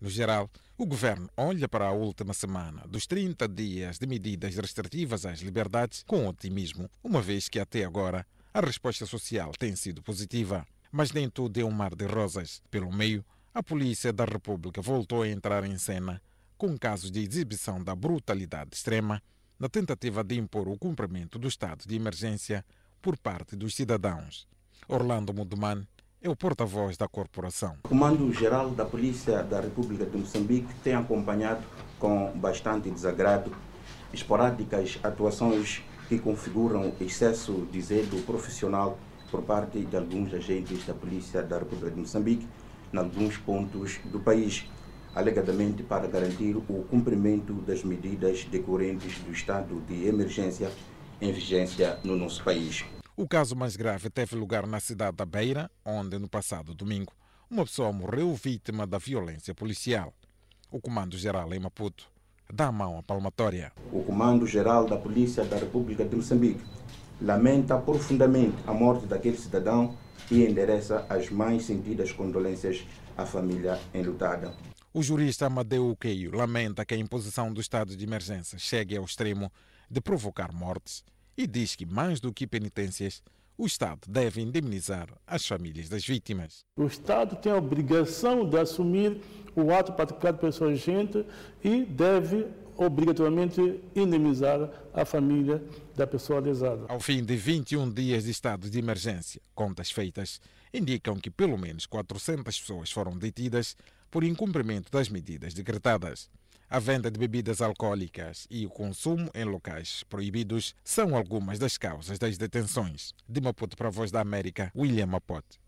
No geral, o governo olha para a última semana dos 30 dias de medidas restritivas às liberdades com otimismo, uma vez que até agora a resposta social tem sido positiva. Mas nem tudo é um mar de rosas. Pelo meio, a Polícia da República voltou a entrar em cena com casos de exibição da brutalidade extrema na tentativa de impor o cumprimento do estado de emergência por parte dos cidadãos. Orlando Muduman é o porta-voz da corporação. O Comando-Geral da Polícia da República de Moçambique tem acompanhado com bastante desagrado esporádicas atuações que configuram excesso de zelo profissional por parte de alguns agentes da Polícia da República de Moçambique em alguns pontos do país, alegadamente para garantir o cumprimento das medidas decorrentes do estado de emergência em vigência no nosso país. O caso mais grave teve lugar na cidade da Beira, onde no passado domingo uma pessoa morreu vítima da violência policial. O Comando-Geral em Maputo dá a mão à palmatória. O Comando-Geral da Polícia da República de Moçambique lamenta profundamente a morte daquele cidadão e endereça as mais sentidas condolências à família enlutada. O jurista Amadeu Uqueio lamenta que a imposição do estado de emergência chegue ao extremo de provocar mortes e diz que, mais do que penitências, o Estado deve indemnizar as famílias das vítimas. O Estado tem a obrigação de assumir o ato praticado pelo seu agente e deve obrigatoriamente indemnizar a família da pessoa lesada. Ao fim de 21 dias de estado de emergência, contas feitas indicam que pelo menos 400 pessoas foram detidas por incumprimento das medidas decretadas. A venda de bebidas alcoólicas e o consumo em locais proibidos são algumas das causas das detenções. De Maputo para a Voz da América, William Mapote.